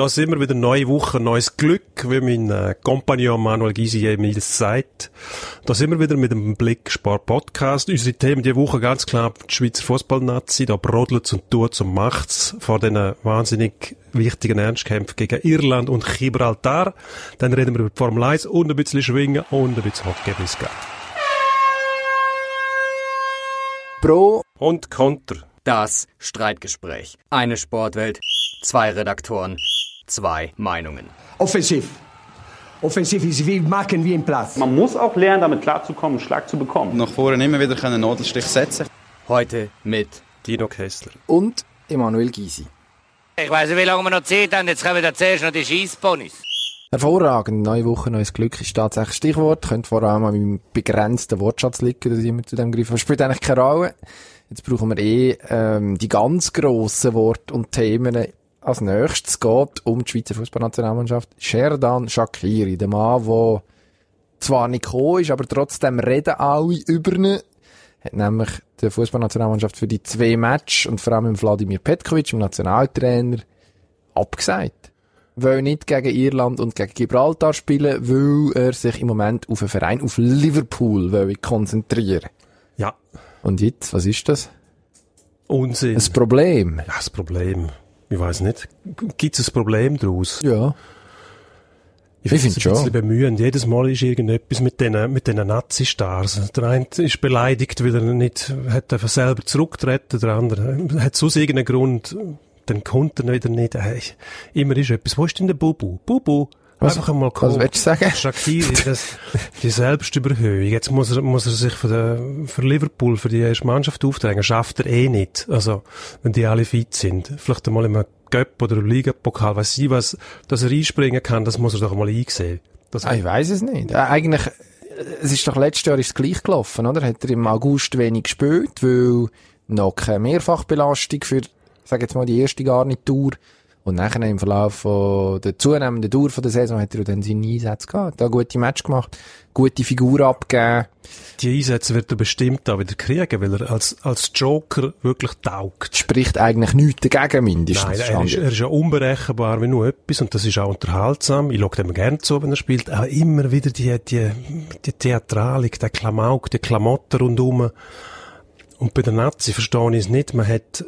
da sind wir wieder neue Woche, neues Glück, wie mein äh, Kompagnon Manuel Gysi jeweils sagt. Da sind wir wieder mit dem Blicksport Podcast. Unsere Themen diese Woche ganz klar die Schweizer Fußballnazi. Da brodelt und tut und macht's vor den wahnsinnig wichtigen Ernstkämpfen gegen Irland und Gibraltar. Dann reden wir über die Formel 1 und ein bisschen Schwingen und ein bisschen Hockey bis. Pro und Konter. Das Streitgespräch. Eine Sportwelt, zwei Redaktoren, zwei Meinungen. Offensiv. Offensiv ist wie machen wie im Platz. Man muss auch lernen, damit klarzukommen, einen Schlag zu bekommen. Nach vorne immer wieder einen Nadelstich setzen. Heute mit Dino Kessler. Und Emanuel Gysi. Ich weiß nicht, wie lange wir noch Zeit haben. Jetzt kommen wir zuerst noch die Scheissponys. Hervorragend. Neue Woche, neues Glück ist tatsächlich Stichwort. Könnte vor allem an meinem begrenzten Wortschatz liegen, dass ich immer zu dem greife. Aber spielt eigentlich keine Rolle. Jetzt brauchen wir eh ähm, die ganz grossen Worte und Themen. Als nächstes geht um die Schweizer Fußballnationalmannschaft. Sherdan Shakiri, der Mann, der zwar nicht gekommen ist, aber trotzdem reden alle über ihn. Hat nämlich die Fußballnationalmannschaft für die zwei Matches und vor allem im Wladimir Petkovic, dem Nationaltrainer, abgesagt. Will nicht gegen Irland und gegen Gibraltar spielen, weil er sich im Moment auf einen Verein, auf Liverpool, will konzentrieren. Ja. Und jetzt, was ist das? Unsinn. Ein Problem. Ja, das Problem. Ich weiß nicht. Gibt es ein Problem daraus? Ja. Ich, Ich finde es ein bisschen bemühend. Jedes Mal ist irgendetwas mit diesen, mit diesen Nazi-Stars. Der eine ist beleidigt, weil er nicht, hat einfach selber zurückgetreten. Der andere hat sonst irgendeinen Grund. Dann kommt er wieder nicht. Hey, immer ist etwas. Wo ist denn der Bubu? Bubu. Was- Einfach einmal was willst du sagen? Shakiri, das, die Selbstüberhöhung. Jetzt muss er, muss er sich für, den, für Liverpool, für die erste Mannschaft aufdrängen. Schafft er eh nicht. Also, wenn die alle fit sind. Vielleicht einmal im Göpp oder im Ligapokal, weiß ich was, dass er einspringen kann, das muss er doch mal einsehen. Das, Ah, ich weiß es nicht. Äh, eigentlich, äh, es ist doch letztes Jahr ist es gleich gelaufen, oder? Hat er im August wenig gespielt, weil noch keine Mehrfachbelastung für, sag jetzt mal, die erste Garnitur. Und nachher im Verlauf von der zunehmenden Dauer von der Saison hat er dann seine Einsätze gehabt. Da gute Match gemacht, gute Figur abgegeben. die Einsätze wird er bestimmt auch wieder kriegen, weil er als, als Joker wirklich taugt. Spricht eigentlich nichts dagegen, mindestens. Nein, er ist, er ist ja unberechenbar wie nur etwas und das ist auch unterhaltsam. Ich schaue dem gerne zu, wenn er spielt. Aber immer wieder die, die, die Theatralik, der Klamauk, die Klamotten rundum. Und bei der Nazi verstehe ich es nicht. Man hat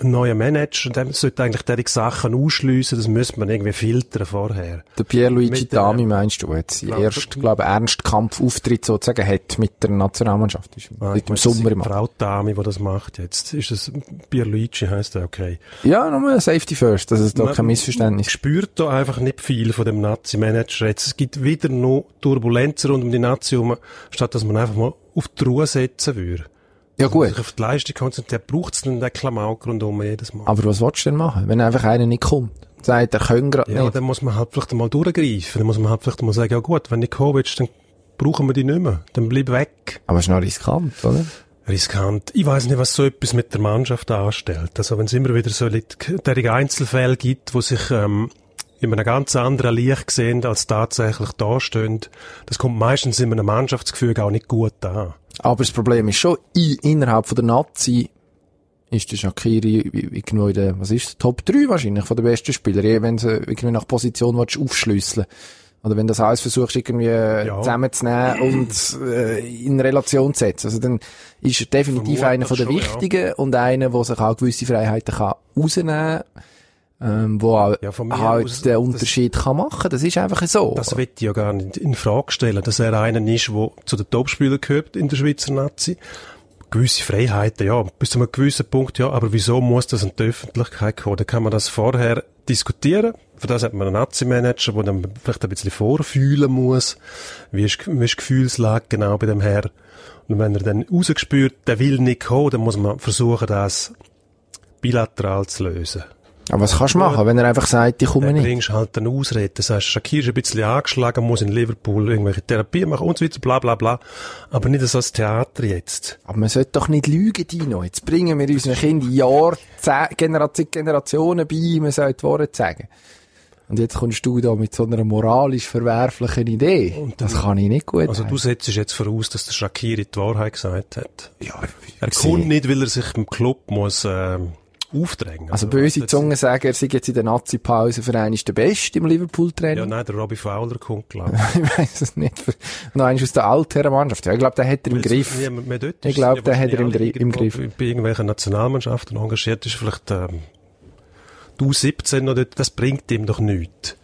einen neuen Manager und der sollte eigentlich diese Sachen ausschliessen. Das müsste man irgendwie filtern vorher. Der Pierluigi Mit der- Dami meinst du, seinen Glaub- ersten, glaube ich, Ernstkampfauftritt sozusagen hat mit der Nationalmannschaft. Ist Ah, ich dem das Sommer ist im Frau Dami, die das macht jetzt. Ist das Pierluigi, heisst der, okay. Ja, nochmal Safety first, dass es da Man- kein Missverständnis Ich spürt da einfach nicht viel von dem Nazi-Manager. Jetzt, es gibt wieder noch Turbulenzen rund um die Nazi herum, statt dass man einfach mal auf die Ruhe setzen würde. Ja Also gut, sich auf die Leistung konzentriert, braucht es dann den Klamauk rundum jedes Mal. aber was willst du denn machen, wenn einfach einer nicht kommt? Sagt, er kann gerade ja, nicht. dann muss man halt vielleicht mal durchgreifen. Dann muss man halt vielleicht mal sagen, ja gut, wenn du nicht kommen willst, dann brauchen wir die nicht mehr. Dann bleib weg. Aber es ist noch riskant, oder? Riskant. Ich weiß nicht, was so etwas mit der Mannschaft anstellt. Also wenn es immer wieder so derige Einzelfälle gibt, wo sich ähm, in einem ganz anderen Licht sehen, als tatsächlich da stehen, das kommt meistens in einem Mannschaftsgefüge auch nicht gut an. Aber das Problem ist schon, i- innerhalb von der Nazi ist der Shakiri irgendwo in der, was ist, Top 3 wahrscheinlich von den besten Spielern, wenn sie irgendwie nach Position willst, aufschlüsseln Oder wenn du das alles versuchst, irgendwie äh, Ja. zusammenzunehmen und äh, in Relation zu setzen. Also dann ist er definitiv Vermutlich einer von den schon, ja. Wichtigen und einer, der sich auch gewisse Freiheiten kann rausnehmen ähm, wo auch Ja, halt aus, den das- Unterschied kann machen. Das ist einfach so. Das will ich ja gar nicht in Frage stellen, dass er einer ist, der zu den Topspielern gehört in der Schweizer Nazi. Gewisse Freiheiten, ja, bis zu einem gewissen Punkt, ja, aber wieso muss das in die Öffentlichkeit kommen? Da kann man das vorher diskutieren. Für das hat man einen Nazi-Manager, der dann vielleicht ein bisschen vorfühlen muss. Wie ist, wie ist die Gefühlslage genau bei dem Herr? Und wenn er dann rausgespürt, der will nicht kommen, dann muss man versuchen, das bilateral zu lösen. Aber was kannst du machen, wenn er einfach sagt, ich komme Dann nicht? bringst du halt eine Ausrede. Das heißt, Shakir ist ein bisschen angeschlagen, muss in Liverpool irgendwelche Therapie machen und so weiter, bla, bla, bla. Aber nicht so als Theater jetzt. Aber man sollte doch nicht lügen, Dino. Jetzt bringen wir unseren Kindern Jahr, Generation, Generationen bei, man soll die Wahrheit sagen. Und jetzt kommst du da mit so einer moralisch verwerflichen Idee. das kann ich nicht gut Also du heißen. setzt jetzt voraus, dass der Shakiri die Wahrheit gesagt hat. Ja, Er kommt nicht, weil er sich im Club muss, ähm, aufdrängen. Also böse Zungen sagen, er sei jetzt in der Nazi-Pause für einen der Beste im Ja, Liverpool-Training. nein, der Robbie Fowler kommt, glaube ich. ich weiß es nicht. Noch eins aus der Altherrenmannschaft. Ja, ich glaube, der hat er im Griff. Ja, Ich ist- glaub, ja, der hat er im im Griff. Bei, irgendwelchen Nationalmannschaften engagiert ist, vielleicht, ähm, du 17 oder das bringt ihm doch nichts.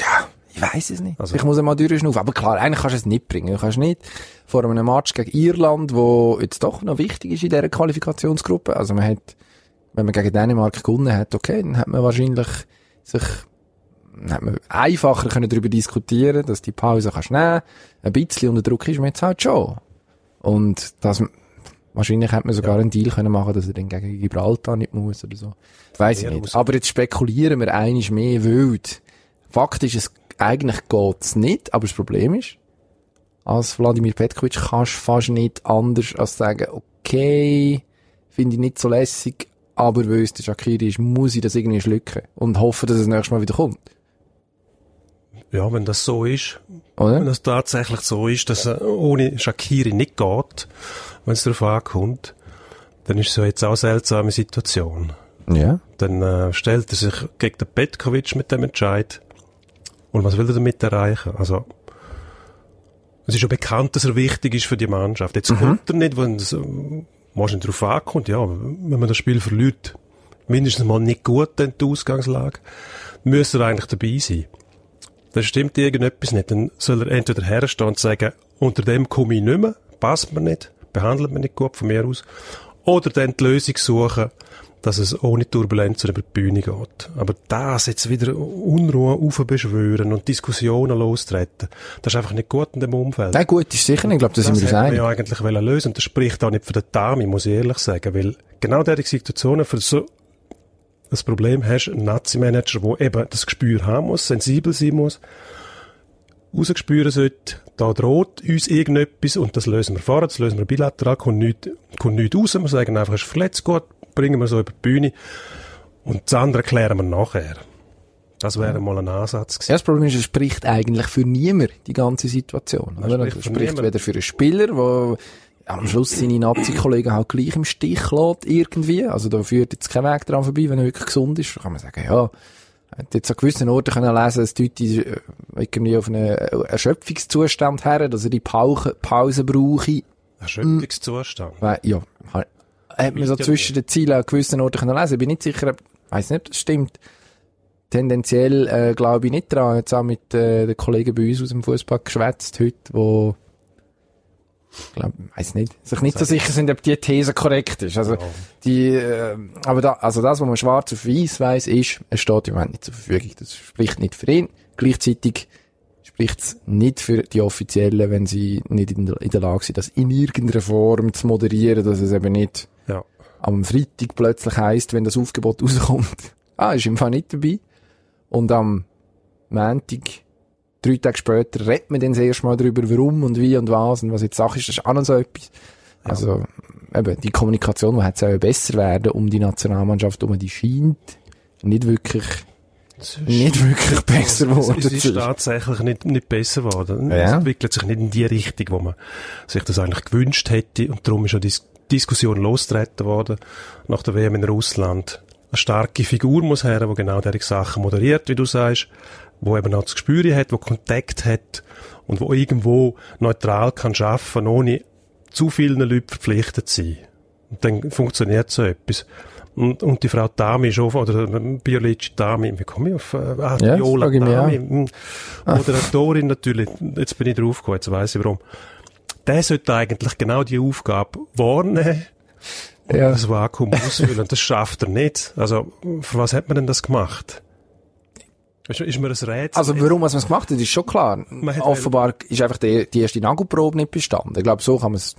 Ja, ich weiß es nicht. Also- ich muss einmal durchschnaufen. Aber klar, eigentlich kannst du es nicht bringen. Du kannst nicht vor einem Match gegen Irland, wo jetzt doch noch wichtig ist in dieser Qualifikationsgruppe. Also man hat, wenn man gegen Dänemark gewonnen hat, okay, dann hat man wahrscheinlich sich dann hat man einfacher können darüber diskutieren, dass die Pause kannst nehmen. Ein bisschen unter Druck ist man jetzt halt schon. Und das, wahrscheinlich hätte man sogar einen Deal können machen, dass er dann gegen Gibraltar nicht muss oder so. Weiß ich Ja, nicht. Aber jetzt spekulieren wir einiges mehr wild. Fakt ist, es, eigentlich geht's nicht, aber das Problem ist, als Wladimir Petkovic kannst du fast nicht anders als sagen, okay, finde ich nicht so lässig, aber weil es der Shakiri ist, muss ich das irgendwie schlucken und hoffe, dass es nächstes Mal wieder kommt. Ja, wenn das so ist, Oder? wenn es tatsächlich so ist, dass er ohne Shakiri nicht geht, wenn es darauf ankommt, dann ist es ja jetzt auch eine seltsame Situation. Ja. Dann äh, stellt er sich gegen den Petkovic mit dem Entscheid. Und was will er damit erreichen? Also, es ist ja bekannt, dass er wichtig ist für die Mannschaft. Jetzt kommt er nicht, wenn es äh, wahrscheinlich darauf ankommt, ja, wenn man das Spiel verliert, mindestens mal nicht gut, dann die Ausgangslage, müsste er eigentlich dabei sein. Dann stimmt irgendetwas nicht. Dann soll er entweder herstehen und sagen, unter dem komme ich nicht mehr, passt mir nicht, behandelt mich nicht gut von mir aus. Oder dann die Lösung suchen, dass es ohne Turbulenzen über die Bühne geht. Aber das jetzt wieder Unruhe aufbeschwören und Diskussionen lostreten, das ist einfach nicht gut in dem Umfeld. Nein, gut, ist sicher nicht. Ich glaube, da sind wir uns einig. ja eigentlich lösen. Und das spricht auch nicht für den Dami, muss ich ehrlich sagen. Weil genau diese Situationen für so das Problem hast, ein Nazi-Manager, der eben das Gespür haben muss, sensibel sein muss, rausgespüren sollte, da droht uns irgendetwas und das lösen wir vor, das lösen wir bilateral, kommt nichts, kommt nichts raus, wir sagen einfach, es ist verletzt, gut, bringen wir so über die Bühne und das andere klären wir nachher. Das wäre mal ein Ansatz gewesen. Ja, das Problem ist, es spricht eigentlich für niemand, die ganze Situation. Spricht Es für spricht niemand. weder für einen Spieler, der am Schluss seine Nazi-Kollegen halt gleich im Stich lässt, irgendwie. Also da führt jetzt kein Weg dran vorbei, wenn er wirklich gesund ist. Da kann man sagen, ja, hat jetzt an gewissen Orten können lesen, dass die Leute äh, irgendwie auf einen Erschöpfungszustand her, dass er die Pause, Pause brauche. Erschöpfungszustand. Ja, hat man so ja zwischen den Zielen an gewissen Orten können lesen. Ich bin nicht sicher, ob- weiss nicht, ob das stimmt. Tendenziell äh, glaube ich nicht dran. Jetzt auch mit äh, den Kollegen bei uns aus dem Fußball geschwätzt heute, wo ich glaube, weiß nicht, sich nicht so sicher sind, ob die These korrekt ist. Also die, äh, aber da, also das, was man schwarz auf weiß weiß, ist, es steht im Moment nicht zur Verfügung. Das spricht nicht für ihn. Gleichzeitig spricht es nicht für die Offiziellen, wenn sie nicht in der, in der Lage sind, das in irgendeiner Form zu moderieren, dass es eben nicht Ja. Am Freitag plötzlich heisst, wenn das Aufgebot rauskommt, ah, ist im Fall nicht dabei. Und am Montag, drei Tage später, redet man dann das erste Mal darüber, warum und wie und was und was jetzt Sache ist, das ist auch noch so etwas. Also, eben, die Kommunikation, die hätte besser werden, um die Nationalmannschaft, um die scheint nicht wirklich, nicht wirklich besser Es, geworden es ist tatsächlich nicht, nicht besser geworden. Ja. Es entwickelt sich nicht in die Richtung, wo man sich das eigentlich gewünscht hätte. Und darum ist ja die Dis Diskussion losgetreten worden nach der WM in Russland. Eine starke Figur muss her, die genau diese Sachen moderiert, wie du sagst, wo eben auch das Gespür hat, wo Kontakt hat und wo irgendwo neutral kann arbeiten, ohne zu vielen Leuten verpflichtet zu sein. Und dann funktioniert so etwas. Und, und die Frau Dami auch, oder Biologische Dami, wie komme ich auf, äh, ah, Ja, Viola Dami, hm, Moderatorin natürlich, jetzt bin ich draufgekommen, jetzt weiss ich warum. Der sollte eigentlich genau die Aufgabe wahrnehmen, Ja. das Vakuum ausfüllen. Und das schafft er nicht. Also, für was hat man denn das gemacht? Ist, ist mir ein Rätsel. Also warum man es gemacht hat, ist schon klar. Offenbar ist einfach die, die erste Nagelprobe nicht bestanden. Ich glaube, so kann man es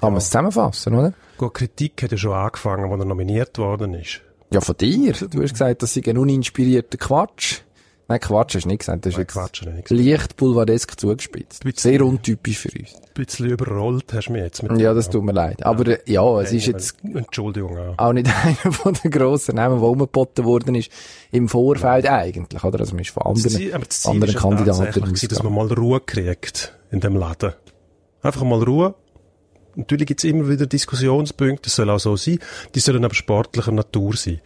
kann man es zusammenfassen, oder? Gut, Kritik hat ja schon angefangen, als er nominiert worden ist. Ja, von dir. Du hast gesagt, das sei ein uninspirierter Quatsch. Nein, Quatsch hast du nicht gesagt. Das ist Nein, Quatsch, nicht leicht boulevardesk zugespitzt. Sehr untypisch für uns. Ein bisschen überrollt hast du mich jetzt mit Ja, das tut mir leid. Aber äh, ja, es ist jetzt Entschuldigung auch. auch nicht einer von den grossen Namen, der umgeboten worden ist im Vorfeld eigentlich, oder? Also man ist von anderen, Ziel, anderen ja Kandidaten gewesen, dass man ausgegangen. mal Ruhe kriegt in dem Laden. Einfach mal Ruhe. Natürlich gibt es immer wieder Diskussionspunkte, das soll auch so sein, die sollen aber sportlicher Natur sein.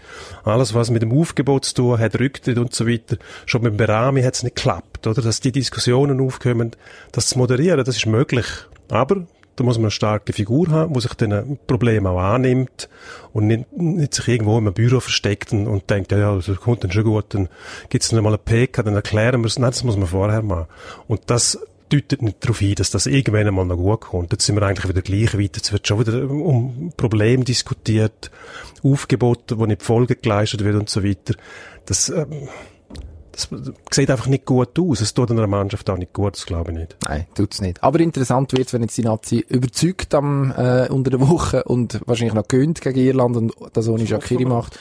Alles, was mit dem Aufgebot zu tun hat, Rücktritt und so weiter, schon mit dem Berami hat es nicht geklappt, oder? Dass die Diskussionen aufkommen, das zu moderieren, das ist möglich. Aber da muss man eine starke Figur haben, die sich diesen Problemen auch annimmt und nicht, nicht sich irgendwo einem Büro versteckt und, und denkt, ja, ja, das kommt dann schon gut, dann gibt's dann mal eine PK, dann erklären wir es. Nein, das muss man vorher machen. Und das deutet nicht darauf hin, dass das irgendwann einmal noch gut kommt. Jetzt sind wir eigentlich wieder gleich weiter. Es wird schon wieder um Probleme diskutiert, Aufgebote, wo nicht Folge geleistet wird und so weiter. Das, ähm, das sieht einfach nicht gut aus. Es tut einer Mannschaft auch nicht gut, das glaube ich nicht. Nein, tut's nicht. Aber interessant wird, wenn jetzt die Nazi überzeugt am, äh, unter der Woche und wahrscheinlich noch gönnt gegen Irland und das ohne Shakiri macht.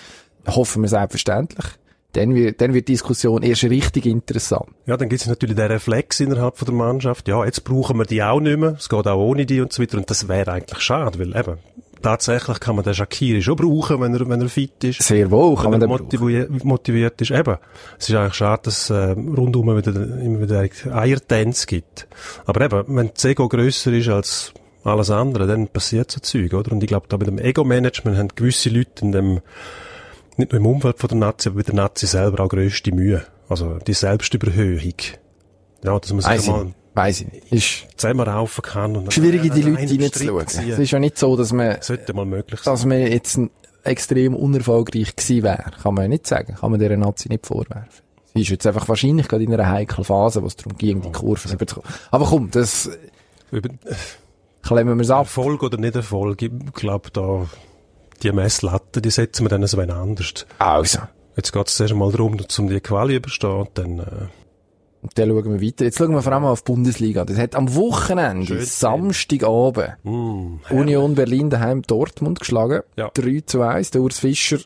Hoffen wir selbstverständlich. Dann wird, dann wird die Diskussion erst richtig interessant. Ja, dann gibt es natürlich den Reflex innerhalb von der Mannschaft. Ja, jetzt brauchen wir die auch nicht mehr. Es geht auch ohne die und so weiter. Und das wäre eigentlich schade, weil eben, tatsächlich kann man den Shakiri schon brauchen, wenn er, wenn er fit ist. Sehr wohl kann wenn man er den motiviert, motiviert ist. Eben. Es ist eigentlich schade, dass es äh, rundum wieder, immer wieder Eiertänze gibt. Aber eben, wenn das Ego grösser ist als alles andere, dann passiert so Zeug, oder? Und ich glaube, da mit dem Ego-Management haben gewisse Leute in dem, nicht nur im Umfeld von der Nazi, aber bei der Nazi selber auch grösste Mühe. Also die Selbstüberhöhung. Ja, dass man sich mal. Weiss ich nicht. Ist zusammenraufen kann. Und schwierig, in die Leute reinzuschauen. Strick Es ist ja nicht so, dass man, Sollte mal möglich sein. dass man jetzt extrem unerfolgreich gewesen wäre. Kann man ja nicht sagen. Kann man dieser Nazi nicht vorwerfen. Sie ist jetzt einfach wahrscheinlich gerade in einer heiklen Phase, wo es darum ging, die Kurve rüberzukommen. Aber komm, das Über klemmen wir es ab. Erfolg oder nicht Erfolg, ich glaube, da, die Messlatte, die setzen wir dann so ein anders. Also. Jetzt geht es zuerst mal darum, um die Quali überstehen und dann, äh, Und dann schauen wir weiter. Jetzt schauen wir vor allem auf die Bundesliga. Das hat am Wochenende, Schön. Samstagabend, mm, Union Berlin daheim Dortmund geschlagen. Ja. 3 zu 1. Der Urs Fischer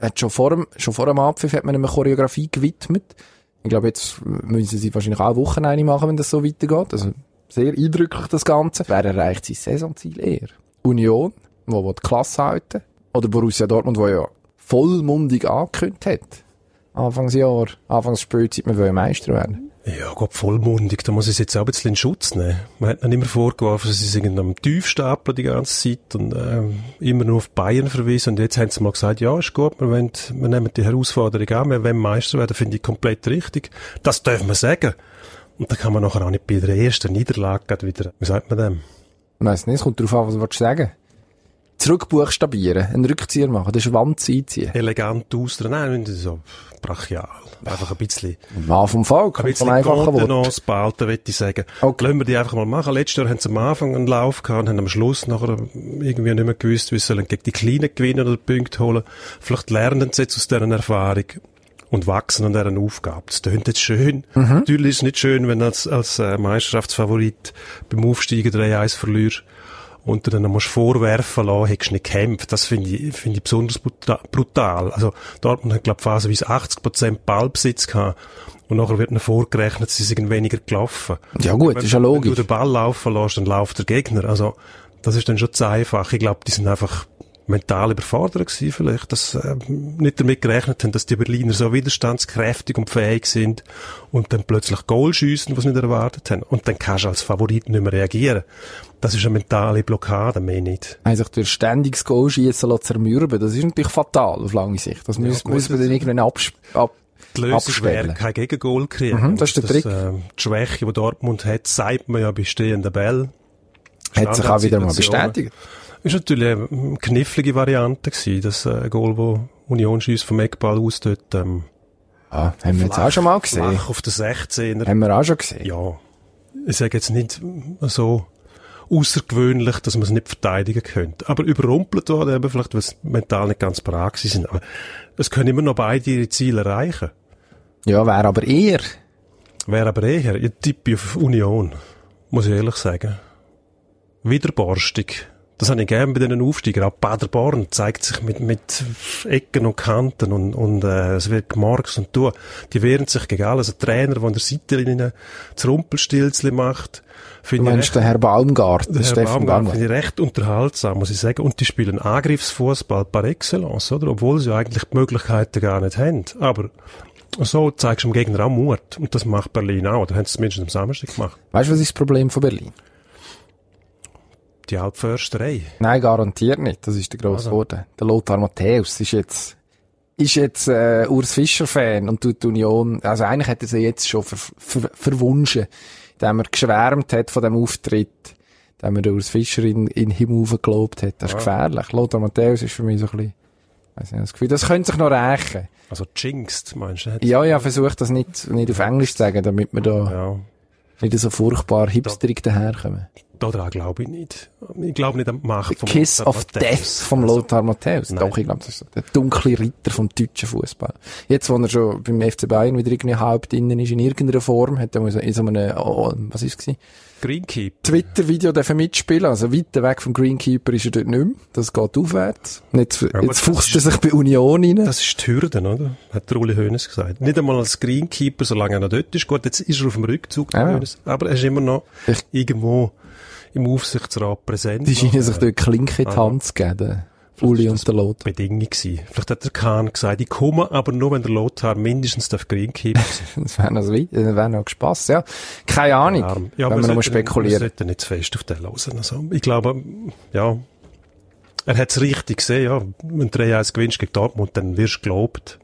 hat schon vor dem, schon vor dem Abpfiff hat man eine Choreografie gewidmet. Ich glaube, jetzt müssen sie wahrscheinlich auch Wochenende machen, wenn das so weitergeht. Also, sehr eindrücklich, das Ganze. Wer erreicht sein Saisonziel eher? Union, wo die Klasse halten? Oder Borussia Dortmund, wo ja vollmundig angekündigt hat. Anfangsjahr, Anfangsspielzeit, wir wollen Meister werden. ja, Gott, vollmundig, da muss ich es jetzt auch ein bisschen in Schutz nehmen. Man hat ihnen immer vorgeworfen, sie sind am Tiefstapeln die ganze Zeit und ähm, immer nur auf Bayern verwiesen. Und jetzt haben sie mal gesagt, ja, ist gut, wir, wollen, wir nehmen die Herausforderung an, wir wollen Meister werden, finde ich komplett richtig. Das dürfen wir sagen. Und da kann man nachher auch nicht bei der ersten Niederlage wieder, wie sagt man dem? Ich weiss nicht, es kommt darauf an, was du willst sagen Zurückbuchstabieren, einen Rückzieher machen, den Schwanz einziehen. Elegant austreten. Nein, so brachial. Einfach ein bisschen, Mann vom Volk, ein bisschen. Kontenance behalten, würde ich sagen. Okay. Lassen wir die einfach mal machen. Letztes Jahr haben sie am Anfang einen Lauf gehabt und haben am Schluss nachher irgendwie nicht mehr gewusst, wie sie sollen gegen die Kleinen gewinnen oder Punkte holen. Vielleicht lernen sie jetzt aus deren Erfahrung und wachsen an deren Aufgabe. Das tönt jetzt schön. Mhm. Natürlich ist es nicht schön, wenn du als, als äh, Meisterschaftsfavorit beim Aufsteigen 3-1 verlierst und du dann musst vorwerfen lassen, hättest nicht gekämpft. Das finde ich, finde ich besonders bruta- brutal. Also, Dortmund hat, glaube ich, phasenweise 80% Ballbesitz gehabt. Und nachher wird ihnen vorgerechnet, sie sind weniger gelaufen. Ja gut, wenn, ist ja Wenn logisch. du den Ball laufen lässt, dann läuft der Gegner. Also, das ist dann schon zu einfach. Ich glaube, die sind einfach mental überfordert gewesen vielleicht, dass äh, nicht damit gerechnet haben, dass die Berliner so widerstandskräftig und fähig sind und dann plötzlich Goal schiessen, was sie nicht erwartet haben. Und dann kannst du als Favorit nicht mehr reagieren. Das ist eine mentale Blockade, mehr nicht. Haben sich durch ständiges Goal schiessen lassen zermürben. Das ist natürlich fatal auf lange Sicht. Das gut, müssen wir das- dann irgendwann abs ab Die Lösung wäre kein Gegengol kriegen. Mhm, das ist der Trick. äh, die Schwäche, die Dortmund hat, sagt man ja bei stehenden Bällen. Hat sich auch wieder mal bestätigt. Ist natürlich eine knifflige Variante gewesen, das äh, Goal, wo Union schießt vom Eckball aus dort, ähm, Ah, haben wir jetzt auch schon mal gesehen. flach auf der 16er. Haben wir auch schon gesehen. Ja. Ich sage jetzt nicht so außergewöhnlich, dass man es nicht verteidigen könnte. Aber überrumpelt worden, eben vielleicht, weil sie mental nicht ganz gewesen sind. Aber es können immer noch beide ihre Ziele erreichen. Ja, wäre aber eher. Wäre aber eher, ich tippe auf Union. Muss ich ehrlich sagen. Widerborstig. Das habe ich gerne bei diesen Aufsteigern. Auch Paderborn zeigt sich mit, mit Ecken und Kanten und, und äh, es wird gemorgs und du. Die wehren sich gegen alles. Ein Trainer, der an der Seite das Rumpelstilzli macht, Du finde ich meinst den Herr Baumgart, der den Herr Baumgart finde ich recht unterhaltsam, muss ich sagen. Und die spielen Angriffsfußball par excellence, oder? Obwohl sie ja eigentlich die Möglichkeiten gar nicht haben. Aber so zeigst du dem Gegner auch Mut. Und das macht Berlin auch. Da haben sie es zumindest am Samstag gemacht. Weißt du, was ist das Problem von Berlin? Die Altförsterei. Nein, garantiert nicht. Das ist der grosse Also. Worte. Der Lothar Matthäus ist jetzt, ist jetzt, äh, Urs Fischer-Fan und tut die Union, also eigentlich hat er sie jetzt schon ver, ver, verwunschen, indem er geschwärmt hat von dem Auftritt, indem er den Urs Fischer in, in Himmel gelobt hat. Das ist gefährlich. Lothar Matthäus ist für mich so ein bisschen, weiss nicht, das Gefühl, das könnte sich noch rächen. Also jinxed, meinst du? Ja, ja, versucht das nicht, nicht auf Englisch zu sagen, damit wir da Ja. Nicht so furchtbar hipsterig daherkommen. Daran glaube ich nicht. Ich glaube nicht an die Macht vom Kiss Lothar of Matthäus. Death vom Lothar Matthäus. Nein. Doch, ich glaube, das ist der dunkle Ritter vom deutschen Fußball. Jetzt, wo er schon beim FC Bayern wieder irgendwie halb drinnen ist, in irgendeiner Form, hat er in so einem, oh, was ist es gewesen? Greenkeep. Twitter-Video dürfen mitspielen. Also weiter weg vom Greenkeeper ist er dort nicht mehr. Das geht aufwärts. Jetzt, aber jetzt fuchst er sich bei Union rein. Das ist die Hürde, oder? Hat der Uli Hoeneß gesagt. Nicht einmal als Greenkeeper, solange er noch dort ist. Gut, jetzt ist er auf dem Rückzug, der Ja. Hoeneß. aber er ist immer noch Ich- irgendwo im Aufsichtsrat präsent. Die scheinen sich dort Klinke in die. Hand zu geben. Uli und der Lothar. Bedingung gewesen. Vielleicht hat der Kahn gesagt, ich komme, aber nur wenn der Lothar mindestens darf Greenkeeper sein. Das wäre noch, wäre noch Spass, ja. Keine Ahnung. Arm. wenn wir nochmal sollten- Wir spekulieren. sollten nicht zu fest auf den hören. Also, ich glaube, ja, er hat es richtig gesehen, ja. Wenn du 3-1 gewinnst gegen Dortmund, dann wirst du gelobt.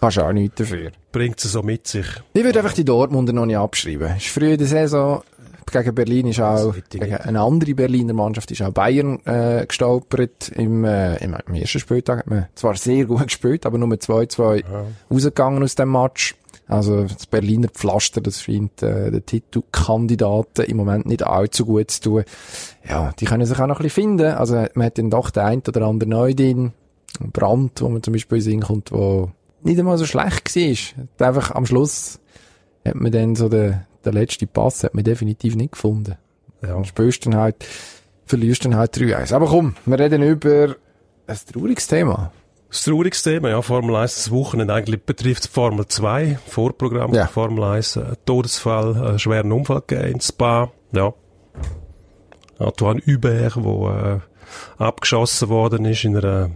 Kannst auch nichts dafür. Bringt es so mit sich. Ich würde einfach die Dortmunder noch nicht abschreiben. Ist früh in der Saison, gegen Berlin ist auch, gegen eine andere Berliner Mannschaft ist auch Bayern, äh, gestolpert. Im, äh, im, im ersten Spieltag hat man zwar sehr gut gespielt, aber nur mit 2-2 rausgegangen aus dem Match. Also, das Berliner Pflaster, das scheint, äh, den Titelkandidaten im Moment nicht allzu gut zu tun. Ja, die können sich auch noch ein bisschen finden. Also, man hat dann doch den einen oder anderen neu drin. Brand, wo man zum Beispiel in den Sinn kommt, wo nicht einmal so schlecht war. Einfach am Schluss hat man dann so den, den letzten Pass hat man definitiv nicht gefunden. Ja. Und spielst dann halt, verlierst dann halt 3-1. Aber komm, wir reden über ein trauriges Thema. Das traurigste Thema, ja, Formel 1, das Wochenende eigentlich betrifft Formel 2, Vorprogramm Ja. Formel 1, ein Todesfall, einen schweren Unfall gegeben in Spa, ja. Antoine Hubert, wo äh, abgeschossen worden ist in einer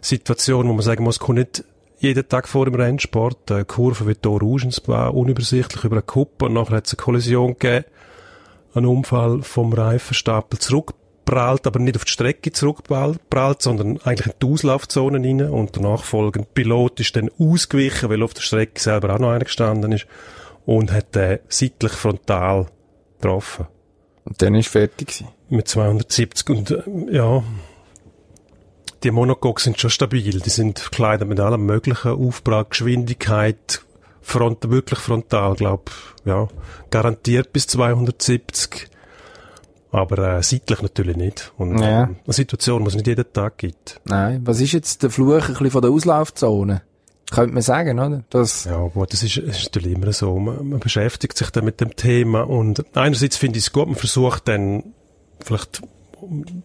Situation, wo man sagen muss, kommt nicht jeden Tag vor dem Rennsport, eine Kurve wie hier Rouge in Spa, unübersichtlich über eine Kuppe und nachher hat es eine Kollision gegeben, ein Unfall vom Reifenstapel zurückprallt, aber nicht auf die Strecke zurückprallt, sondern eigentlich in die Auslaufzone rein und der nachfolgende Pilot ist dann ausgewichen, weil auf der Strecke selber auch noch einer gestanden ist und hat den seitlich frontal getroffen. Und dann ist fertig gewesen. Mit 270 und äh, ja, die Monocoques sind schon stabil. Die sind verkleidet mit allem möglichen Aufprall, Geschwindigkeit, Front, wirklich frontal, glaub, ja, garantiert bis 270. Aber äh, seitlich natürlich nicht. Und Ja. äh, eine Situation, die es nicht jeden Tag gibt. Nein. Was ist jetzt der Fluch ein bisschen von der Auslaufzone? Könnte man sagen, oder? Das, Ja, gut, das ist, ist natürlich immer so. Man, man beschäftigt sich dann mit dem Thema und einerseits finde ich es gut, man versucht dann vielleicht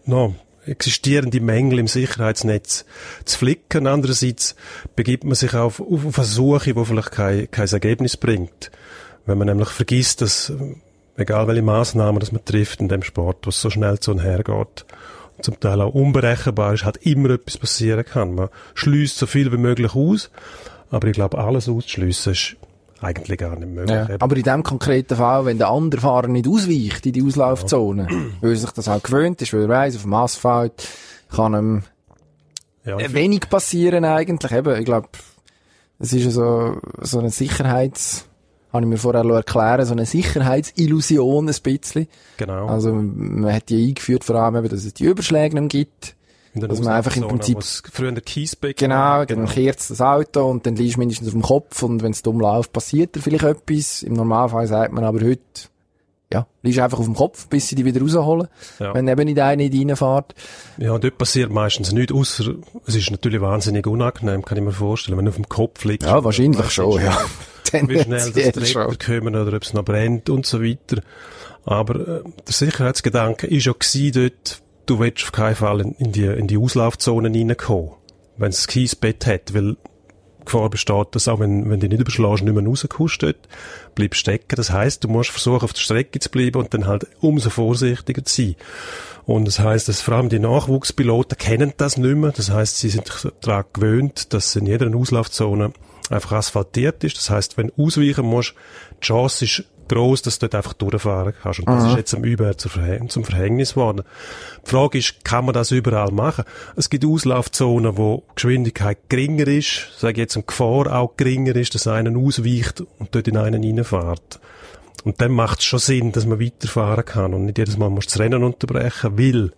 no, existierende Mängel im Sicherheitsnetz zu flicken. Andererseits begibt man sich auf, auf, Suche, die vielleicht kein, kein Ergebnis bringt. Wenn man nämlich vergisst, dass, äh, egal welche Maßnahmen das man trifft in dem Sport, was so schnell zu und her geht, und zum Teil auch unberechenbar ist, hat immer etwas passieren kann. Man schließt so viel wie möglich aus, aber ich glaube, alles auszuschliessen ist eigentlich gar nicht möglich. ja. Eben. Aber in dem konkreten Fall, wenn der andere Fahrer nicht ausweicht in die Auslaufzone, weil er sich das auch gewöhnt ist, weil er weiss, auf dem Asphalt kann ihm ja, wenig passieren eigentlich. Eben, ich glaube, es ist ja so, so eine Sicherheits, habe ich mir vorher erklären, so eine Sicherheitsillusion ein bisschen. genau. Also man hat die eingeführt, vor allem eben, dass es die Überschläge nicht gibt. Dass man einfach im Prinzip- früher der Kiesbeck Genau, war, dann kehrt das Auto und dann liegst du mindestens auf dem Kopf und wenn es dumm läuft, passiert dir vielleicht etwas. Im Normalfall sagt man aber heute, ja, liegst einfach auf dem Kopf, bis sie dich wieder rausholen, Ja. wenn eben nicht eine nicht reinfährt. Ja, und dort passiert meistens nichts, außer es ist natürlich wahnsinnig unangenehm, kann ich mir vorstellen, wenn du auf dem Kopf liegst. Ja, wahrscheinlich schon, ja. Wie schnell das Treppen kommen oder ob es noch brennt und so weiter. Aber äh, der Sicherheitsgedanke ist ja gewesen dort, du willst auf keinen Fall in, die, in die Auslaufzonen reinkommen, wenn es ein Kiesbett hat, weil Gefahr besteht, dass auch wenn, wenn du nicht überschlägst, nicht mehr rauskommst dort, bleibst stecken. Das heisst, du musst versuchen, auf der Strecke zu bleiben und dann halt umso vorsichtiger zu sein. Und das heisst, dass vor allem die Nachwuchspiloten kennen das nicht mehr. Das heisst, sie sind daran gewöhnt, dass in jeder Auslaufzone einfach asphaltiert ist. Das heisst, wenn du ausweichen musst, die Chance ist gross, dass du dort einfach durchfahren kannst. Und das ist jetzt am Über zum, Verhäng zum Verhängnis geworden. Die Frage ist, kann man das überall machen? Es gibt Auslaufzonen, wo die Geschwindigkeit geringer ist, sage jetzt, eine Gefahr auch geringer ist, dass einer ausweicht und dort in einen reinfährt. Und dann macht es schon Sinn, dass man weiterfahren kann und nicht jedes Mal muss das Rennen unterbrechen, weil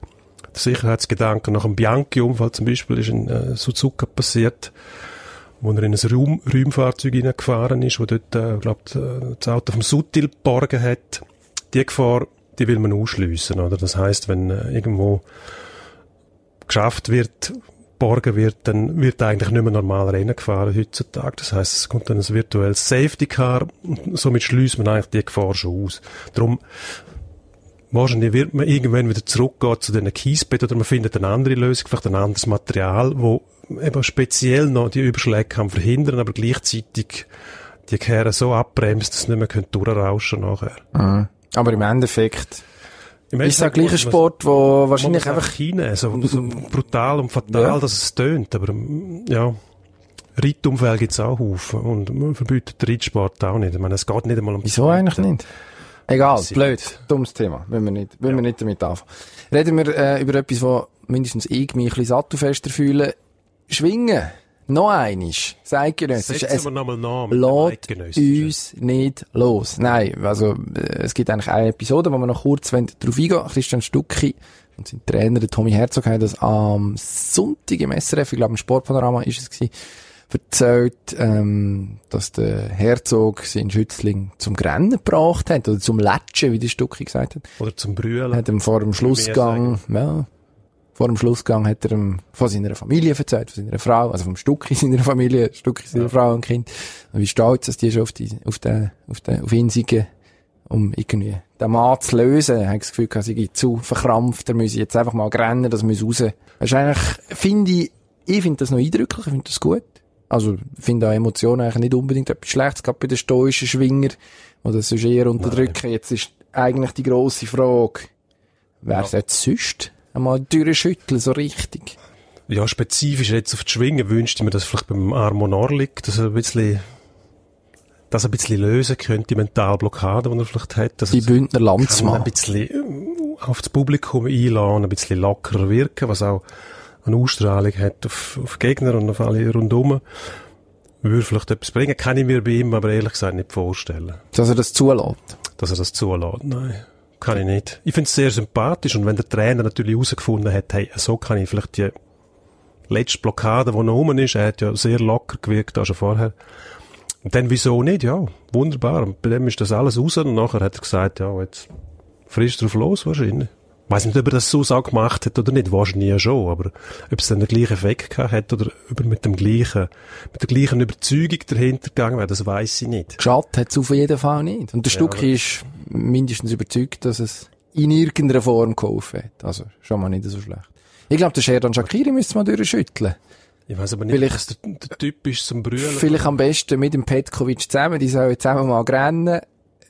der Sicherheitsgedanke nach einem Bianchi-Unfall zum Beispiel ist in äh, Suzuka passiert, wo er in ein Raum, Räumfahrzeug hineingefahren ist, wo dort, äh, glaubt, das Auto vom Sutil geborgen hat. Die Gefahr, die will man ausschliessen, oder? Das heißt, wenn äh, irgendwo geschafft wird, geborgen wird, dann wird eigentlich nicht mehr normal Rennen gefahren heutzutage. Das heißt, es kommt dann ein virtuelles Safety Car und somit schließt man eigentlich die Gefahr schon aus. Darum, wahrscheinlich wird man irgendwann wieder zurückgehen zu diesen Kiesbett oder man findet eine andere Lösung, vielleicht ein anderes Material, wo eben speziell noch die Überschläge kann verhindern, aber gleichzeitig die Kehre so abbremst, dass sie nicht mehr durchrauschen nachher. Mhm. Aber im Endeffekt Im ist es Endeffekt gleich ein Sport, wo wahrscheinlich einfach... hinein, so, so brutal und fatal, Ja. dass es tönt, aber ähm, ja, Reitunfälle gibt's auch Haufen und man verbietet Reitsport auch nicht. Ich meine, es geht nicht einmal um Wieso eigentlich nicht? Egal, blöd, dummes Thema, wenn wir nicht, wenn wir nicht damit anfangen. Reden wir äh, über etwas, wo mindestens ich mich ein bisschen sattelfester fühle. Schwingen, noch einisch, zeitgenössisch. Setzen Es wir nochmal Namen. lässt uns nicht los. Nein, also äh, es gibt eigentlich eine Episode, wo wir noch kurz drauf eingehen Christian Stucki und sein Trainer, der Tommy Herzog, haben das am Sonntag im SRF, ich glaube im Sportpanorama ist es gewesen, erzählt, ähm, dass der Herzog seinen Schützling zum Grennen gebracht hat, oder zum Latschen, wie der Stucki gesagt hat. Oder zum Brüllen. Hat ihm vor dem Schlussgang, ja, vor dem Schlussgang hat er ihm von seiner Familie erzählt, von seiner Frau, also vom Stucki seiner Familie, Stucki seiner Frau und Kind. Und wie stolz, dass die schon auf die, auf den, auf den, auf ihn sind, um irgendwie den Mann zu lösen. Er hat das Gefühl, gehabt, sie sei zu verkrampft, er müsse jetzt einfach mal rennen, das muss raus. Eigentlich, finde ich, ich finde das noch eindrücklich, ich finde das gut. Also, ich finde auch Emotionen eigentlich nicht unbedingt etwas Schlechtes, gerade bei den stoischen Schwinger, die das sonst eher unterdrücken. Jetzt ist eigentlich die grosse Frage, wer sollte sonst einmal durchschütteln, so richtig? Ja, spezifisch jetzt auf die Schwingen wünschte ich mir, dass vielleicht beim Armon Orlik, dass er ein bisschen, dass er ein bisschen lösen könnte, die Mentalblockade, die er vielleicht hat. Dass Die er Bündner Landsmann. ein bisschen äh, auf das Publikum einladen, ein bisschen lockerer wirken, was auch eine Ausstrahlung hat auf, auf Gegner und auf alle rundum. Würde vielleicht etwas bringen, kann ich mir bei ihm aber ehrlich gesagt nicht vorstellen, Dass er das zulässt. dass er das zulässt. Nein, kann ich nicht. Ich finde es sehr sympathisch und wenn der Trainer natürlich herausgefunden hat, hey, so kann ich vielleicht die letzte Blockade, die noch rum ist, er hat ja sehr locker gewirkt, auch schon vorher. Und dann wieso nicht? Ja, wunderbar. Und bei dem ist das alles raus und nachher hat er gesagt, ja, jetzt frisch drauf los wahrscheinlich. Ich weiss nicht, ob er das so auch gemacht hat oder nicht. Wahrscheinlich ja schon. Aber ob es dann den gleichen Effekt gehabt hat oder ob er mit dem gleichen, mit der gleichen Überzeugung dahinter gegangen wäre, das weiss ich nicht. Geschadet hat es auf jeden Fall nicht. Und der Stucki ist mindestens überzeugt, dass es in irgendeiner Form geholfen hat. Also, schon mal nicht so schlecht. Ich glaube, der Sherdan Shakiri müsste mal durchschütteln. Ich weiss aber nicht, Vielleicht- das der, der Typ ist zum Brüllen. Vielleicht am besten mit dem Petkovic zusammen. Die sollen zusammen mal rennen,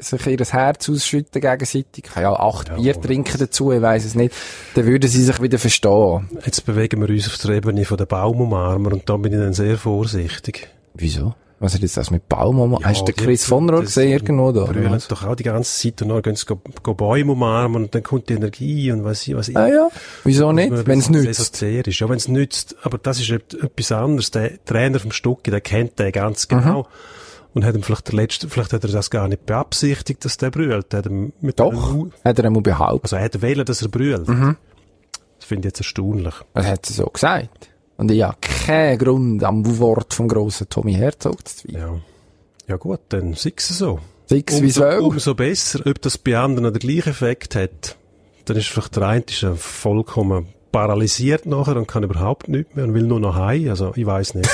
sich ihr Herz ausschütten gegenseitig. Kann ja acht Bier trinken dazu, ich weiss es nicht. Dann würden sie sich wieder verstehen. Jetzt bewegen wir uns auf der Ebene von der Baumumarmer und da bin ich dann sehr vorsichtig. Wieso? Was jetzt das mit Baum gemacht? Hast du den Chris von Rohr gesehen irgendwo da? brüllen was? doch auch die ganze Zeit und dann gehen sie go, go Bäume umarmen und dann kommt die Energie und was ich, was ich. Ah ja, wieso nicht? Wenn es nützt. esoterisch. Ja, wenn es nützt. Aber das ist et- etwas anderes. Der Trainer vom Stucki, der kennt den ganz genau. Mhm. Und hat ihm vielleicht der letzte, vielleicht hat er das gar nicht beabsichtigt, dass der brüllt. Hat mit Doch, einem- hat er einmal behauptet. Also er hat wählen, dass er brüllt. Mhm. Das finde ich jetzt erstaunlich. Das hat sie so gesagt. Und ich habe keinen Grund am Wort vom grossen Tommy Herzog zu zweifeln. Ja. Ja gut, dann sei es so. Sechs wie Umso, zwölf. umso besser. Ob das bei anderen den gleichen Effekt hat, dann ist vielleicht der eine ist vollkommen paralysiert nachher und kann überhaupt nichts mehr und will nur noch heim. Also, ich weiß nicht.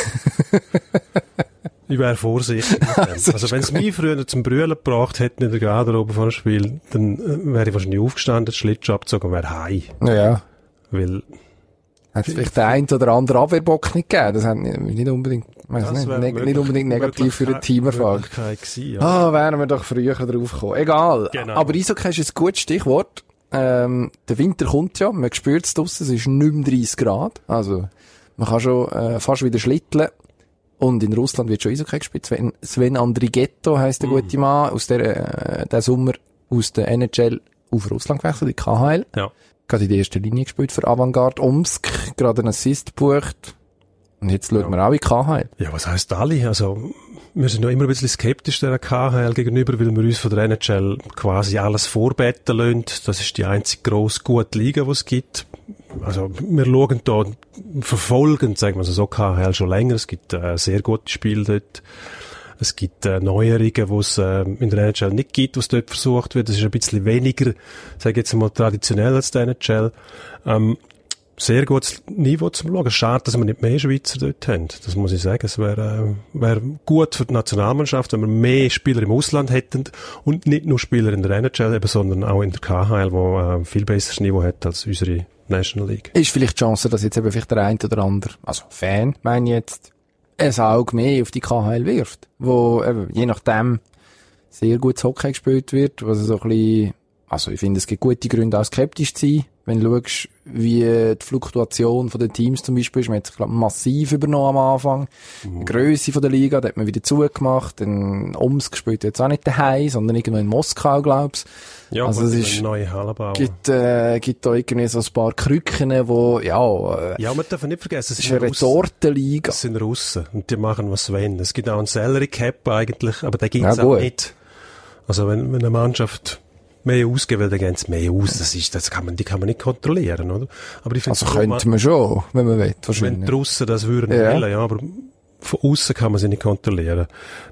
ich wäre vorsichtig. dem. also, wenn es mich früher zum Brüllen gebracht hätte in der Garderobe vor dem Spiel, dann äh, wäre ich wahrscheinlich aufgestanden, den Schlittschuh abgezogen und wäre heim. Ja. Weil, Hat es vielleicht den einen oder anderen Abwehrbock nicht gegeben? Das hat nicht, nicht unbedingt, weiss nicht, neg nicht unbedingt negativ für den Möglichkeit- Teamerfolg. Ja. Ah, wären wir doch früher drauf gekommen. Egal. Genau. Aber Eishockey ist ein gutes Stichwort. Ähm, der Winter kommt ja, man spürt es draussen, es ist nicht mehr 30 Grad. Also, man kann schon äh, fast wieder schlitteln. Und in Russland wird schon Eishockey gespielt. Sven, Sven Andrighetto heisst der gute Mann, aus der, äh, der Sommer aus der NHL auf Russland gewechselt, in KHL. Ja. Gerade in der ersten Linie gespielt für Avantgarde Omsk, gerade einen Assist gebucht. Und jetzt schauen wir auch in KHL. Ja, was heisst alle? Also, wir sind noch immer ein bisschen skeptisch der KHL gegenüber, weil wir uns von der NHL quasi alles vorbeten lassen. Das ist die einzige grosse gute Liga, die es gibt. Also, wir schauen da, verfolgen, sagen wir so, KHL schon länger. Es gibt äh, sehr gute Spiele dort. Es gibt äh, Neuerungen, die es äh, in der NHL nicht gibt, was dort versucht wird. Das ist ein bisschen weniger, sage jetzt mal, traditionell als der NHL. Ähm, sehr gutes Niveau zum Schauen. Schade, dass wir nicht mehr Schweizer dort haben. Das muss ich sagen. Es wäre äh, wär gut für die Nationalmannschaft, wenn wir mehr Spieler im Ausland hätten und nicht nur Spieler in der NHL, eben, sondern auch in der KHL, wo äh, viel besseres Niveau hat als unsere National League. Ist vielleicht die Chance, dass jetzt eben vielleicht der eine oder andere, also Fan, meine ich jetzt, ein Auge mehr auf die KHL wirft, wo eben, je nachdem sehr gutes Hockey gespielt wird, was so ein bisschen, also ich finde, es gibt gute Gründe auch skeptisch zu sein, wenn du schaust, wie die Fluktuation von den Teams zum Beispiel ist. Man hat sich, glaub, massiv übernommen am Anfang. Die Grösse von der Liga, da hat man wieder zugemacht. Dann Omsk spielt jetzt auch nicht daheim, sondern irgendwo in Moskau, glaub's. Ja, Also es eine ist- neue Halle bauen. Gibt, äh, gibt da irgendwie so ein paar Krücken, wo, ja, äh, Ja, man darf nicht vergessen, es es ist eine Russen. Retortenliga. Das sind Russen und die machen was sie wollen. Es gibt auch einen Salary Cap eigentlich, aber den gibt's Ja, auch nicht. Also wenn, wenn eine Mannschaft mehr ausgeben will, dann geben sie mehr aus. Das ist, das kann man, die kann man nicht kontrollieren, oder? Aber ich finde, Also könnte man schon, wenn man will, wenn wahrscheinlich. die Russen das würden Ja. wollen, ja, aber von außen kann man sie nicht kontrollieren.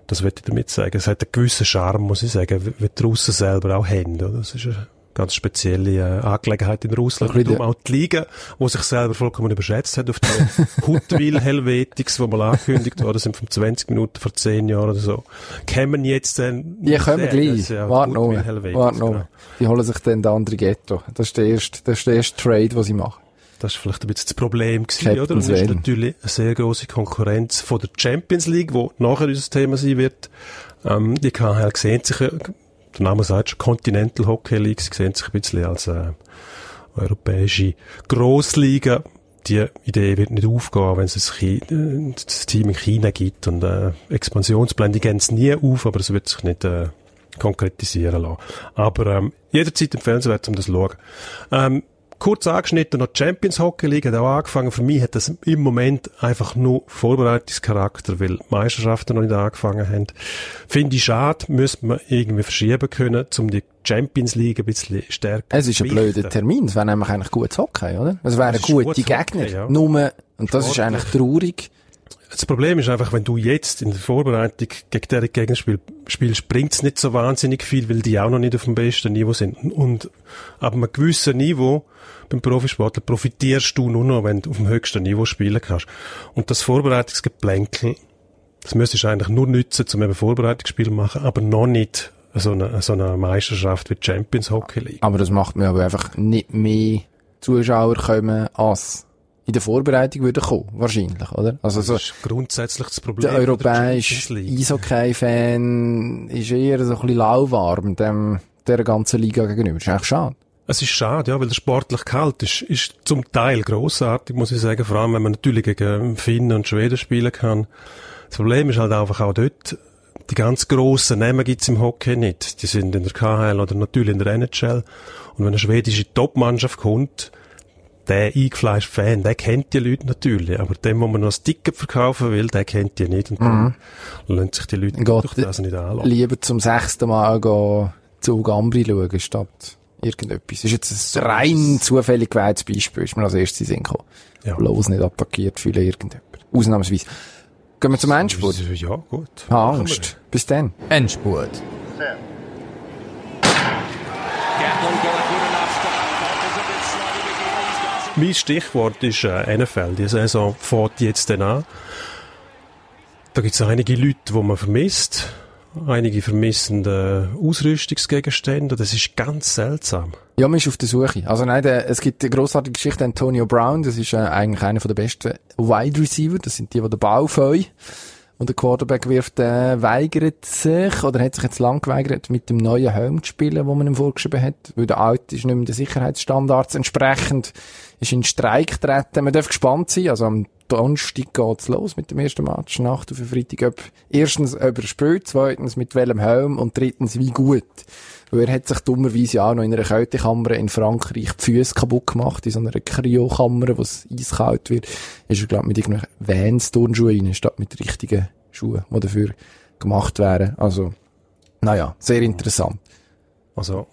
Das will ich damit sagen. Es hat einen gewissen Charme, muss ich sagen, wie die Russen selber auch haben, oder? Das ist eine ganz spezielle äh, Angelegenheit in Russland. Ein bisschen Und darum auch die Liga, die sich selber vollkommen überschätzt hat auf die Huttwil Helvetics, die mal angekündigt worden sind, von 20 Minuten vor 10 Jahren oder so. Kämen jetzt dann... Die kommen gleich. Ja, Warte noch. Warte noch. genau. Die holen sich dann den anderen Ghetto. Das ist der erste, das ist der erste Trade, den sie machen. Das ist vielleicht ein bisschen das Problem gewesen, Captain oder? Und es ist natürlich eine sehr große Konkurrenz von der Champions League, wo nachher unser Thema sein wird. Ähm, die KHL sehen sich, der Name sagt schon, Continental Hockey League, sie sehen sich ein bisschen als äh, europäische Grossliga. Die Idee wird nicht aufgehen, wenn es äh, das Team in China gibt und äh, Expansionspläne, gehen es nie auf, aber es wird sich nicht äh, konkretisieren lassen. Aber ähm, jederzeit empfehlenswert, um das zu schauen. Ähm, kurz angeschnitten noch die Champions Hockey League hat auch angefangen. Für mich hat das im Moment einfach nur Vorbereitungscharakter, weil die Meisterschaften noch nicht angefangen haben. Finde ich schade, müsste man irgendwie verschieben können, um die Champions League ein bisschen stärker Es ist ein blöder. Termin. Es wäre nämlich eigentlich gutes Hockey, oder? Es wären gute Gegner. Hockey, ja. Nur, und das ist eigentlich traurig. Das Problem ist einfach, wenn du jetzt in der Vorbereitung gegen deren Gegner spiel, spielst, bringt es nicht so wahnsinnig viel, weil die auch noch nicht auf dem besten Niveau sind. Und ab einem gewissen Niveau beim Profisportler profitierst du nur noch, wenn du auf dem höchsten Niveau spielen kannst. Und das Vorbereitungsgeplänkel, das müsstest du eigentlich nur nutzen, um eben Vorbereitungsspiele zu machen, aber noch nicht so eine, so eine Meisterschaft wie Champions Hockey League. Aber das macht mir aber einfach nicht mehr Zuschauer kommen, als in der Vorbereitung würden kommen. Wahrscheinlich, oder? Also so, Das ist grundsätzlich das Problem. der europäische. Eishockey-Fan ist eher so ein bisschen lauwarm dem, der ganzen Liga gegenüber. Das ist eigentlich schade. Es ist schade, ja, weil der sportlich Gehalt ist, ist zum Teil grossartig, muss ich sagen. Vor allem, wenn man natürlich gegen Finnen und Schweden spielen kann. Das Problem ist halt einfach auch dort, die ganz grossen Namen gibt's im Hockey nicht. Die sind in der KHL oder natürlich in der NHL. Und wenn eine schwedische Topmannschaft kommt, der eingefleischte Fan, der kennt die Leute natürlich. Aber dem, wo man noch ein Ticket verkaufen will, der kennt die nicht. Und dann lassen sich die Leute Mhm. Gott, durch das nicht anlassen. Lieber zum sechsten Mal gehen, zu Gambri schauen, statt irgendetwas. Ist jetzt ein rein zufällig gewähltes Beispiel, ist mir als erstes in den Sinn. Ja. Bloß nicht attackiert fühlen irgendjemand. Ausnahmsweise. Gehen wir zum Endspurt. Ja, gut. Ha, Angst. Bis dann. Endspurt. Mein Stichwort ist äh, NFL. Die Saison fährt jetzt dann an. Da gibt es einige Leute, die man vermisst. Einige vermissen äh, Ausrüstungsgegenstände. Das ist ganz seltsam. Ja, man ist auf der Suche. Also nein, der, es gibt eine grossartige Geschichte, Antonio Brown, das ist äh, eigentlich einer der besten Wide Receiver, das sind die, die den Ball feuern. Und der Quarterback wirft, äh, weigert sich, oder hat sich jetzt lang geweigert, mit dem neuen Helm zu spielen, wo man ihm vorgeschrieben hat, weil der alte ist nicht mehr den Sicherheitsstandards entsprechend, ist in Streik getreten. Man darf gespannt sein. Also am Donnerstag geht's los mit dem ersten Match. Nacht auf den Freitag. Ob, erstens, ob er zweitens mit welchem Helm und drittens, wie gut. Weil er hat sich dummerweise auch noch in einer Kältekammer in Frankreich die Füße kaputt gemacht, in so einer Kryokammer, wo es eiskalt wird. Ist er, glaub mit irgendwelchen Vans-Turnschuhen rein, statt mit richtigen Schuhen, die dafür gemacht wären. Also, naja, sehr interessant. Also,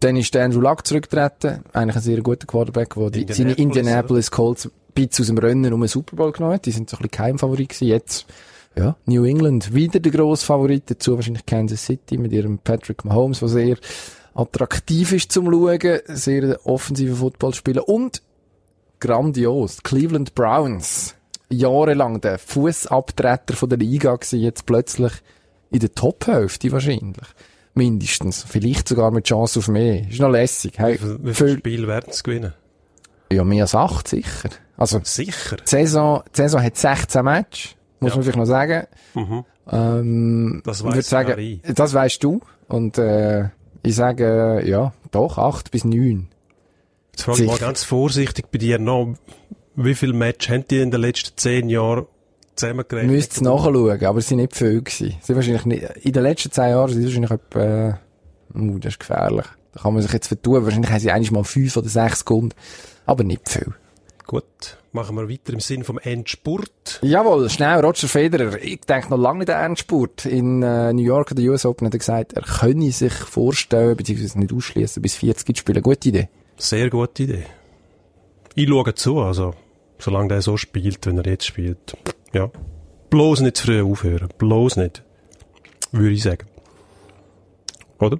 Dann ist Andrew Luck zurückgetreten. Eigentlich ein sehr guter Quarterback, der die, seine Indianapolis, Colts ein bisschen aus dem Rennen um den Super Bowl genommen hat. Die sind so ein bisschen Keimfavorit gewesen. Jetzt, ja, New England wieder der grosse Favorit. Dazu wahrscheinlich Kansas City mit ihrem Patrick Mahomes, der sehr attraktiv ist zum Schauen. Sehr offensiver Footballspieler. Und grandios. Die Cleveland Browns. Jahrelang der Fußabtreter von der Liga gewesen. Jetzt plötzlich in der Top-Hälfte wahrscheinlich. Mindestens. Vielleicht sogar mit Chance auf mehr. Ist noch lässig. Hey, wie viel, viel- Spiel werden sie gewinnen? ja, mehr als acht, sicher. Also, Sicher. die Saison, die Saison hat 16 Matches, muss Ja. man vielleicht noch sagen. Mhm. Ähm, Das ich weiss würde sagen, ich. das weißt du. Und, äh, ich sage, ja, doch, acht bis neun. Jetzt frage ich mal ganz vorsichtig bei dir noch, wie viele Matches haben die in den letzten zehn Jahren zusammengerechnet? Müsst es nachschauen, aber es sind nicht viele gewesen. Sie sind wahrscheinlich nicht, in den letzten zehn Jahren sind es wahrscheinlich etwa, äh, uh, das ist gefährlich. Da kann man sich jetzt vertun. Wahrscheinlich haben sie eigentlich mal fünf oder sechs Sekunden. Aber nicht viel. Gut, machen wir weiter im Sinn vom Endspurt. Jawohl, schnell, Roger Federer. Ich denke noch lange nicht an Endspurt. In äh, New York an der US Open hat er gesagt, er könne sich vorstellen, beziehungsweise nicht ausschließen, bis 40 zu spielen. Gute Idee. Sehr gute Idee. Ich schaue zu, also, solange der so spielt, wenn er jetzt spielt. Ja. Bloß nicht zu früh aufhören. Bloß nicht. Würde ich sagen. Oder?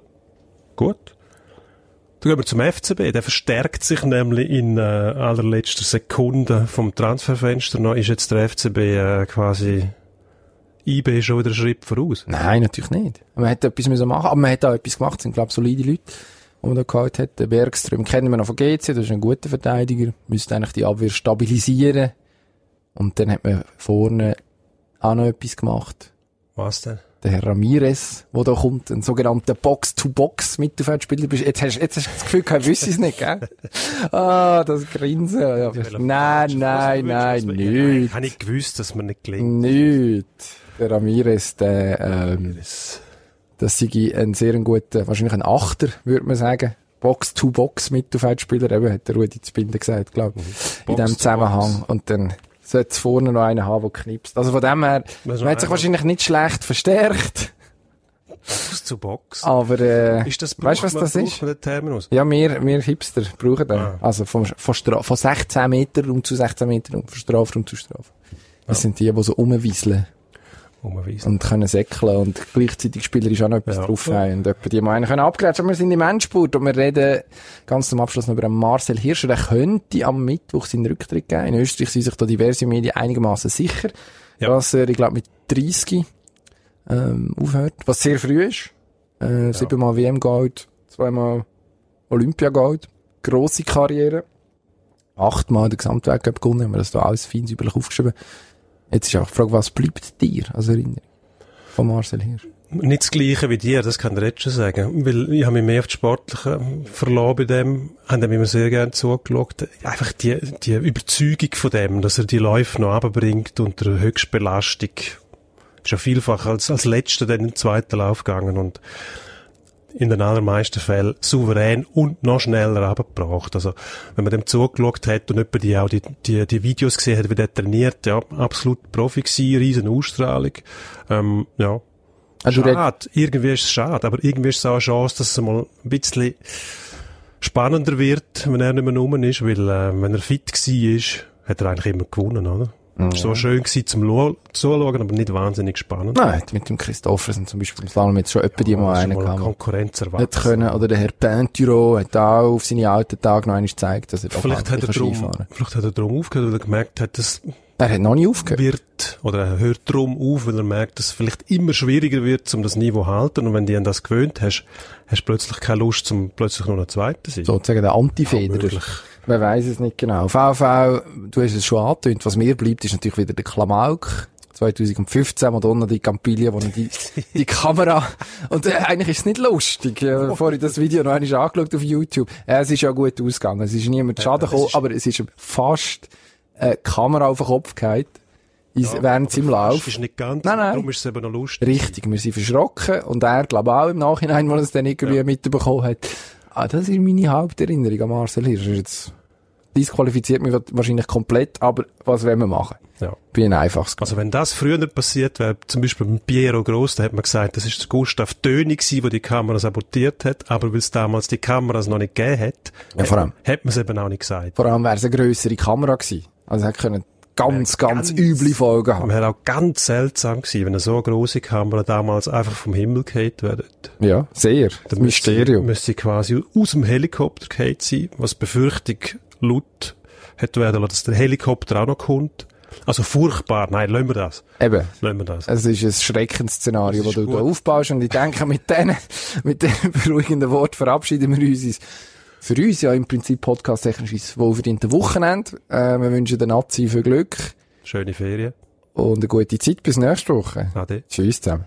Gut. Dann gehen wir zum FCB. Der verstärkt sich nämlich in äh, allerletzter Sekunde vom Transferfenster noch. Ist jetzt der FCB äh, quasi IB schon wieder einen Schritt voraus? Nein, natürlich nicht. Man hätte etwas müssen machen, aber man hat auch etwas gemacht. Das sind, glaube ich, solide Leute, die man da gehabt hat. Bergström kennen wir noch von GC, das ist ein guter Verteidiger. Müsste eigentlich die Abwehr stabilisieren. Und dann hat man vorne auch noch etwas gemacht. Was denn? der Herr Ramirez, der da kommt, ein sogenannter Box-to-Box-Mittelfeldspieler. bist. Jetzt hast, jetzt hast du das Gefühl, kein wüsste es nicht, gell? Ah, das Grinsen. Ja. Nein, nein, nein, Ich nicht. habe nicht gewusst, dass man nicht gelingt. Nicht. Der Ramirez, der, ähm, das sei ein sehr guter, wahrscheinlich ein Achter, würde man sagen. Box-to-Box-Mittelfeldspieler, eben, hat der Rudi Zbinder gesagt, glaube ich. In dem Zusammenhang. Und dann sollte es vorne noch einen haben, der knipst. Also von dem her, man hat sich wahrscheinlich nicht schlecht verstärkt. Box zu Box. Aber, äh, Ist das, weißt du, was das ist? den Terminus? Ja, wir, wir Hipster brauchen den. Ah. Also vom, von, Stra von 16 Meter um zu 16 Meter um, von Strafraum zu Strafraum. Das sind die, die so rumwieseln Und können säckeln und gleichzeitig spielerisch auch noch etwas Ja. drauf haben und etwa die, die einen können abgrätschen. Wir sind im Endspurt und wir reden ganz zum Abschluss noch über Marcel Hirscher. Der könnte am Mittwoch seinen Rücktritt geben. In Österreich sind sich da diverse Medien einigermaßen sicher, Ja. dass er, ich glaube, mit 30 ähm, aufhört, was sehr früh ist. Äh, Siebenmal WM-Gold, zweimal Olympia-Gold, grosse Karriere. Achtmal den Gesamtweltcup gewonnen, haben wir das da alles fein säuberlich aufgeschrieben. Jetzt ist auch die Frage, was bleibt dir als Erinnerung von Marcel Hirsch? Nicht das Gleiche wie dir, das kann ich jetzt schon sagen. Weil ich habe mich mehr auf die Sportliche verloren bei dem, haben dem immer sehr gerne zugeschaut. Einfach die, die Überzeugung von dem, dass er die Läufe noch runterbringt unter Höchstbelastung. Ist ja vielfach als, als Letzter dann den zweiten Lauf gegangen und in den allermeisten Fällen souverän und noch schneller abgebracht. Also, wenn man dem zugeschaut hat und etwa die auch die, die, die Videos gesehen hat, wie der trainiert, ja, absolut Profi gewesen, riesen Ausstrahlung. Ähm, ja, Also Schade. Irgendwie ist es schade, aber irgendwie ist es auch eine Chance, dass es mal ein bisschen spannender wird, wenn er nicht mehr rum ist, weil, äh, wenn er fit war, hat er eigentlich immer gewonnen, oder? Es war so schön gewesen zum Zuschauen, aber nicht wahnsinnig spannend. Nein, mit dem Christophersen zum Beispiel im Slalom jetzt schon etwa die mal einen gehabt. Konkurrenz Nicht erwartet. können. Oder der Herr Penturo hat auch auf seine alten Tage noch einmal gezeigt, dass er Vielleicht hat, er drum, fahren vielleicht hat er drum aufgehört, weil er gemerkt hat, dass Er hat noch nie aufgehört. wird, oder er hört drum auf, weil er merkt, dass es vielleicht immer schwieriger wird, um das Niveau zu halten. Und wenn du an das gewöhnt hast, hast du plötzlich keine Lust, zum plötzlich noch ein Zweiter zu sein. Sozusagen der Antifederer. möglich. Man weiß es nicht genau. VV, du hast es schon angetönt, was mir bleibt, ist natürlich wieder der Klamauk. 2015 Madonna di Campiglia, wo die, die Kamera, und äh, eigentlich ist es nicht lustig, äh, bevor ich das Video noch einmal angeschaut auf YouTube. Äh, es ist ja gut ausgegangen, es ist niemand Schaden gekommen, aber es ist fast äh, Kamera auf den Kopf gehabt, ja, während seinem Lauf. Ist nicht ganz, nein, nein. darum ist es eben noch lustig. Richtig, wir sind verschrocken und er, glaube auch im Nachhinein, wo er es dann irgendwie ja. mitbekommen hat. Ah, das ist meine Haupterinnerung an Marcel Hirsch. Jetzt disqualifiziert mich wahrscheinlich komplett, aber was wollen wir machen? Ja. Bin ein einfaches. Also wenn das früher nicht passiert wäre, zum Beispiel mit Piero Gross, da hat man gesagt, das ist der Gustav Döni gewesen, der die Kamera sabotiert hat, aber weil es damals die Kameras noch nicht gegeben hat, ja, vor allem. hat man es eben auch nicht gesagt. Vor allem wäre es eine grössere Kamera gewesen. Also hätte können ganz, ganz, ganz üble Folgen haben. Man wäre auch ganz seltsam gewesen, wenn eine so große Kamera damals einfach vom Himmel gehalten wäre. Ja, sehr. Das Mysterium. Müsste quasi aus dem Helikopter gehalten sein, was Befürchtung laut hätte werden lassen, dass der Helikopter auch noch kommt. Also furchtbar, nein, lassen wir das. Eben. Lassen wir das. Es ist ein Schreckensszenario, das, das du da aufbaust und ich denke, mit denen, mit diesen beruhigenden Worten verabschieden wir uns für uns ja im Prinzip podcast-technisch wohlverdiente Wochenende. Äh, wir wünschen den Nazi viel Glück. Schöne Ferien. Und eine gute Zeit bis nächste Woche. Ade. Tschüss zusammen.